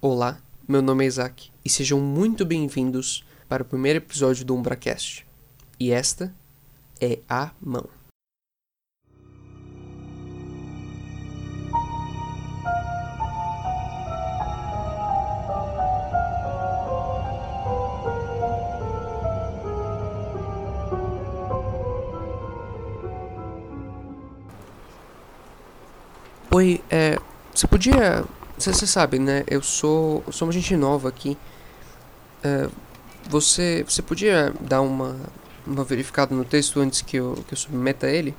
Olá, meu nome é Isaac e sejam muito bem-vindos para o primeiro episódio do UmbraCast. E esta é a mão. Oi, é. Você podia. Você, sabe, né? Eu sou. Uma gente nova aqui. É, você. Você podia dar uma. Uma verificada no texto antes que eu, que eu submeta ele?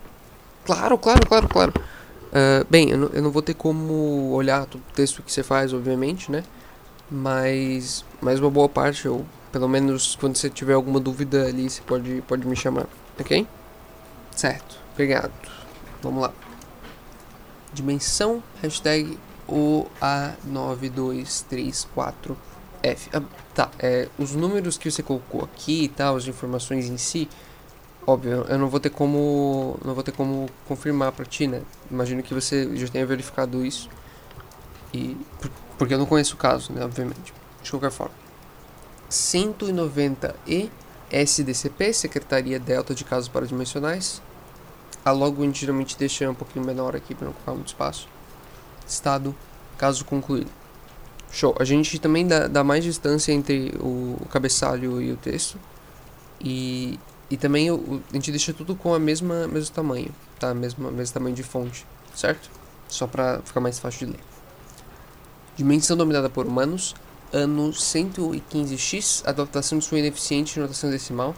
Claro, claro, claro, claro. É, bem, eu não, eu não vou ter como olhar todo o texto que você faz, obviamente, né? Mas. Mas uma boa parte, ou pelo menos quando você tiver alguma dúvida ali, você pode, pode me chamar, ok? Certo, obrigado. Vamos lá dimensão, hashtag OA9234F. Ah, tá, é, os números que você colocou aqui e tal, as informações em si, óbvio, eu não vou ter como, não vou ter como confirmar para ti, né? Imagino que você já tenha verificado isso. E porque eu não conheço o caso, né, obviamente. De qualquer forma. 190 e SDCP, Secretaria Delta de Casos Paradimensionais, a login geralmente deixa um pouquinho menor aqui para não ocupar muito espaço. Estado, caso concluído. Show. A gente também dá, dá mais distância entre o, cabeçalho e o texto. E, e também o, a gente deixa tudo com a mesma mesmo tamanho, tá? Mesmo, mesmo tamanho de fonte, certo? Só para ficar mais fácil de ler. Dimensão dominada por humanos, ano 115x, adaptação de sua ineficiente de notação decimal.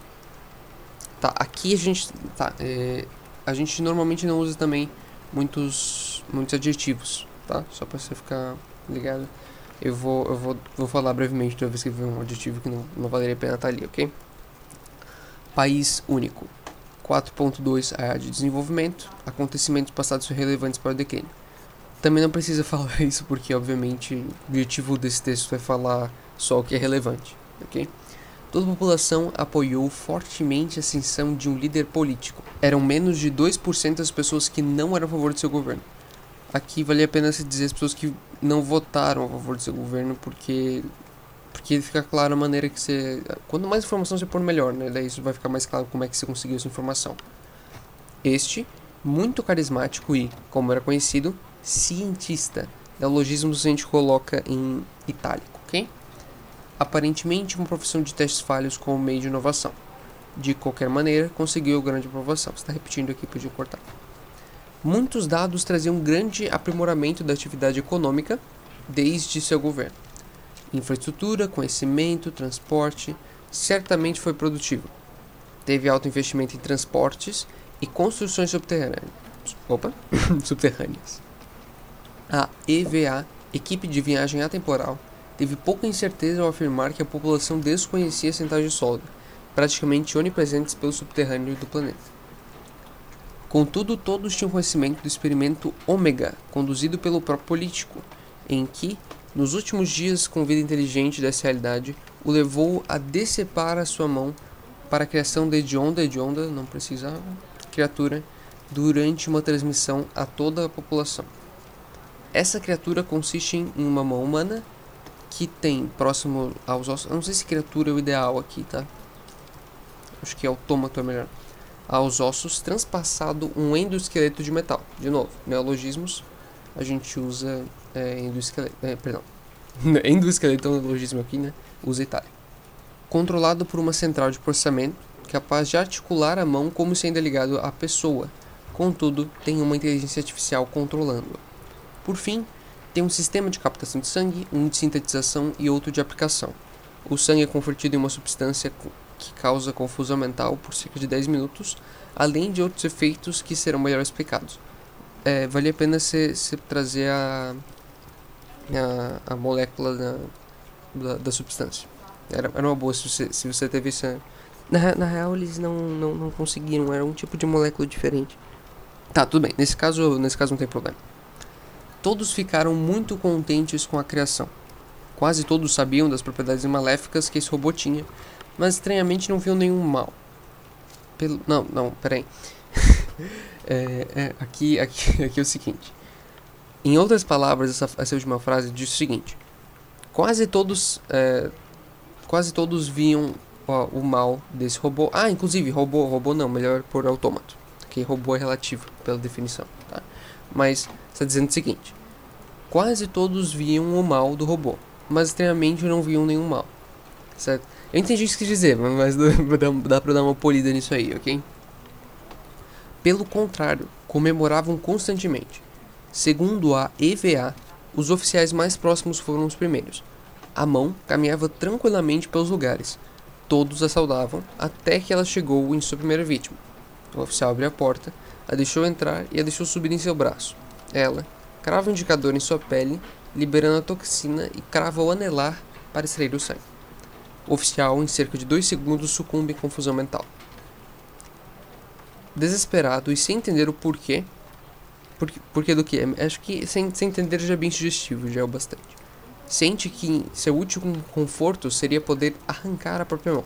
Tá, aqui a gente. Tá, é, a gente normalmente não usa também muitos, muitos adjetivos, tá? Só para você ficar ligado. Eu vou, eu vou, vou falar brevemente toda vez que ver um adjetivo que não, não valeria a pena estar tá ali, ok? País único. 4.2 área de desenvolvimento. Acontecimentos passados relevantes para o decênio. Também não precisa falar isso porque, obviamente, o objetivo desse texto é falar só o que é relevante, ok? Toda a população apoiou fortemente a ascensão de um líder político. Eram menos de 2% das pessoas que não eram a favor do seu governo. Aqui vale a pena se dizer as pessoas que não votaram a favor do seu governo, porque porque fica claro a maneira que você. Quanto mais informação você pôr, melhor, né? Daí isso vai ficar mais claro como é que você conseguiu essa informação. Este, muito carismático e, como era conhecido, cientista. Neologismos a gente coloca em itálico, ok? aparentemente uma profissão de testes falhos como meio de inovação. De qualquer maneira, conseguiu grande aprovação. Está repetindo aqui, podia cortar. Muitos dados traziam grande aprimoramento da atividade econômica desde seu governo. Infraestrutura, conhecimento, transporte, certamente foi produtivo. Teve alto investimento em transportes e construções subterrâneas. Opa, subterrâneas. A EVA, Equipe de Viagem Atemporal, teve pouca incerteza ao afirmar que a população desconhecia centrais de solda, praticamente onipresentes pelo subterrâneo do planeta. Contudo, todos tinham conhecimento do experimento Ômega, conduzido pelo próprio político, em que, nos últimos dias com vida inteligente dessa realidade, o levou a decepar a sua mão para a criação de Edionda, Edionda não precisava, criatura, durante uma transmissão a toda a população. Essa criatura consiste em uma mão humana que tem próximo aos ossos. Eu não sei se criatura é o ideal aqui, tá? Acho que autômato é melhor. Aos ossos, transpassado um endoesqueleto de metal. De novo, neologismos, a gente usa é, endoesqueleto. É, perdão. endoesqueleto é um neologismo aqui, né? Usa Itália. Controlado por uma central de processamento capaz de articular a mão como sendo ligado à pessoa. Contudo, tem uma inteligência artificial controlando-a. Por fim, tem um sistema de captação de sangue, um de sintetização e outro de aplicação. O sangue é convertido em uma substância que causa confusão mental por cerca de 10 minutos, além de outros efeitos que serão melhor explicados. É, vale a pena você trazer a, a, a molécula da, da, da, substância. Era, era uma boa se você, se você teve essa. Na, na real, eles não, não, não conseguiram, era um tipo de molécula diferente. Tá, tudo bem, nesse caso, nesse caso não tem problema. Todos ficaram muito contentes com a criação. Quase todos sabiam das propriedades maléficas que esse robô tinha, mas estranhamente não viam nenhum mal. Pelo... Não, não, peraí. é, é, aqui, aqui, aqui é o seguinte. Em outras palavras, essa, essa última frase diz o seguinte: Quase todos, é, quase todos viam ó, o mal desse robô. Ah, inclusive, robô, robô não, melhor por autômato. Que robô é relativo, pela definição, tá? Mas está dizendo o seguinte: quase todos viam o mal do robô, mas extremamente não viam nenhum mal. Certo? Eu entendi o que quis dizer, mas dá, pra dar uma polida nisso aí, ok? Pelo contrário, comemoravam constantemente. Segundo a EVA, os oficiais mais próximos foram os primeiros. A mão caminhava tranquilamente pelos lugares. Todos a saudavam até que ela chegou em sua primeira vítima. O oficial abriu a porta, a deixou entrar e a deixou subir em seu braço. Ela crava o indicador em sua pele, liberando a toxina e crava o anelar para extrair o sangue. Oficial, em cerca de dois segundos, sucumbe em confusão mental. Desesperado e sem entender o porquê, porque, porquê do que? Acho que sem, sem entender já é bem sugestivo, já é o bastante. Sente que seu último conforto seria poder arrancar a própria mão.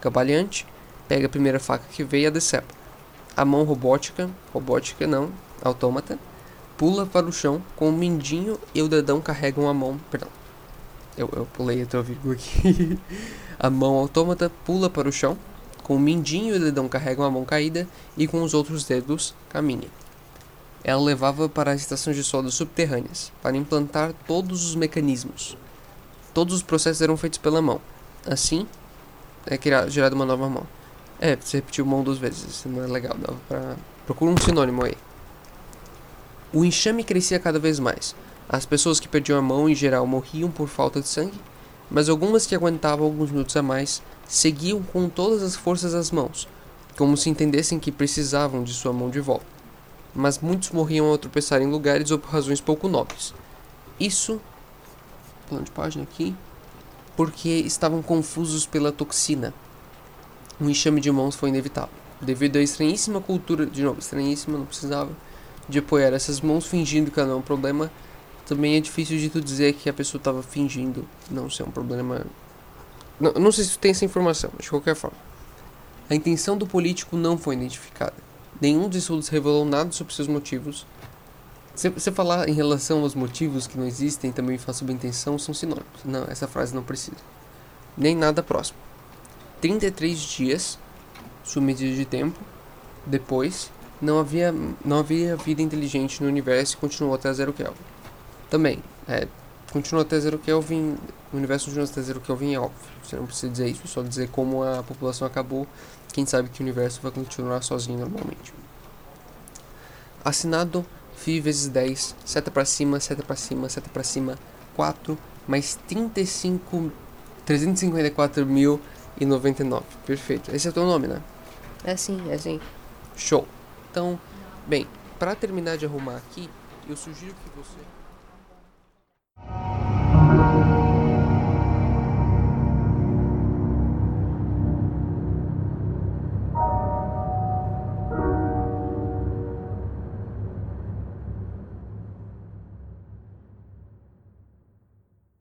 Cabalhante, pega a primeira faca que veio e a decepa. A mão robótica, robótica não, autômata, pula para o chão com o mindinho e o dedão carregam a mão. Perdão. Eu, eu pulei a tua vírgula aqui. a mão autômata pula para o chão, com o mindinho e o dedão carregam a mão caída e com os outros dedos caminha ela levava para as estações de solda subterrâneas, para implantar todos os mecanismos. Todos os processos eram feitos pela mão. Assim, é gerada uma nova mão. É, você repetiu mão duas vezes, isso não é legal, dava pra... Procura um sinônimo aí. O enxame crescia cada vez mais. As pessoas que perdiam a mão em geral morriam por falta de sangue, mas algumas que aguentavam alguns minutos a mais seguiam com todas as forças as mãos, como se entendessem que precisavam de sua mão de volta mas muitos morriam ao tropeçar em lugares ou por razões pouco nobres. Isso, plano de página aqui, porque estavam confusos pela toxina. Um enxame de mãos foi inevitável. Devido à estranhíssima cultura, de novo, estranhíssima, não precisava, de apoiar essas mãos fingindo que não é um problema, também é difícil de tu dizer que a pessoa estava fingindo não ser um problema. Não, não sei se tu tem essa informação, mas de qualquer forma. A intenção do político não foi identificada. Nenhum dos estudos revelou nada sobre seus motivos. Se você falar em relação aos motivos que não existem também faz sob intenção, são sinônimos. Não, essa frase não precisa. Nem nada próximo. 33 dias, sua medida de tempo, depois, não havia, não havia vida inteligente no universo e continuou até zero Kelvin. Também, é, continuou até zero Kelvin, o universo continuou até zero Kelvin é óbvio. Você não precisa dizer isso, é só dizer como a população acabou quem sabe que o universo vai continuar sozinho normalmente. Assinado Φ vezes 10, seta para cima, seta para cima, seta para cima, 4 mais 35 354.099. Perfeito. Esse é o teu nome, né? É sim, é sim. Show. Então, bem, para terminar de arrumar aqui, eu sugiro que você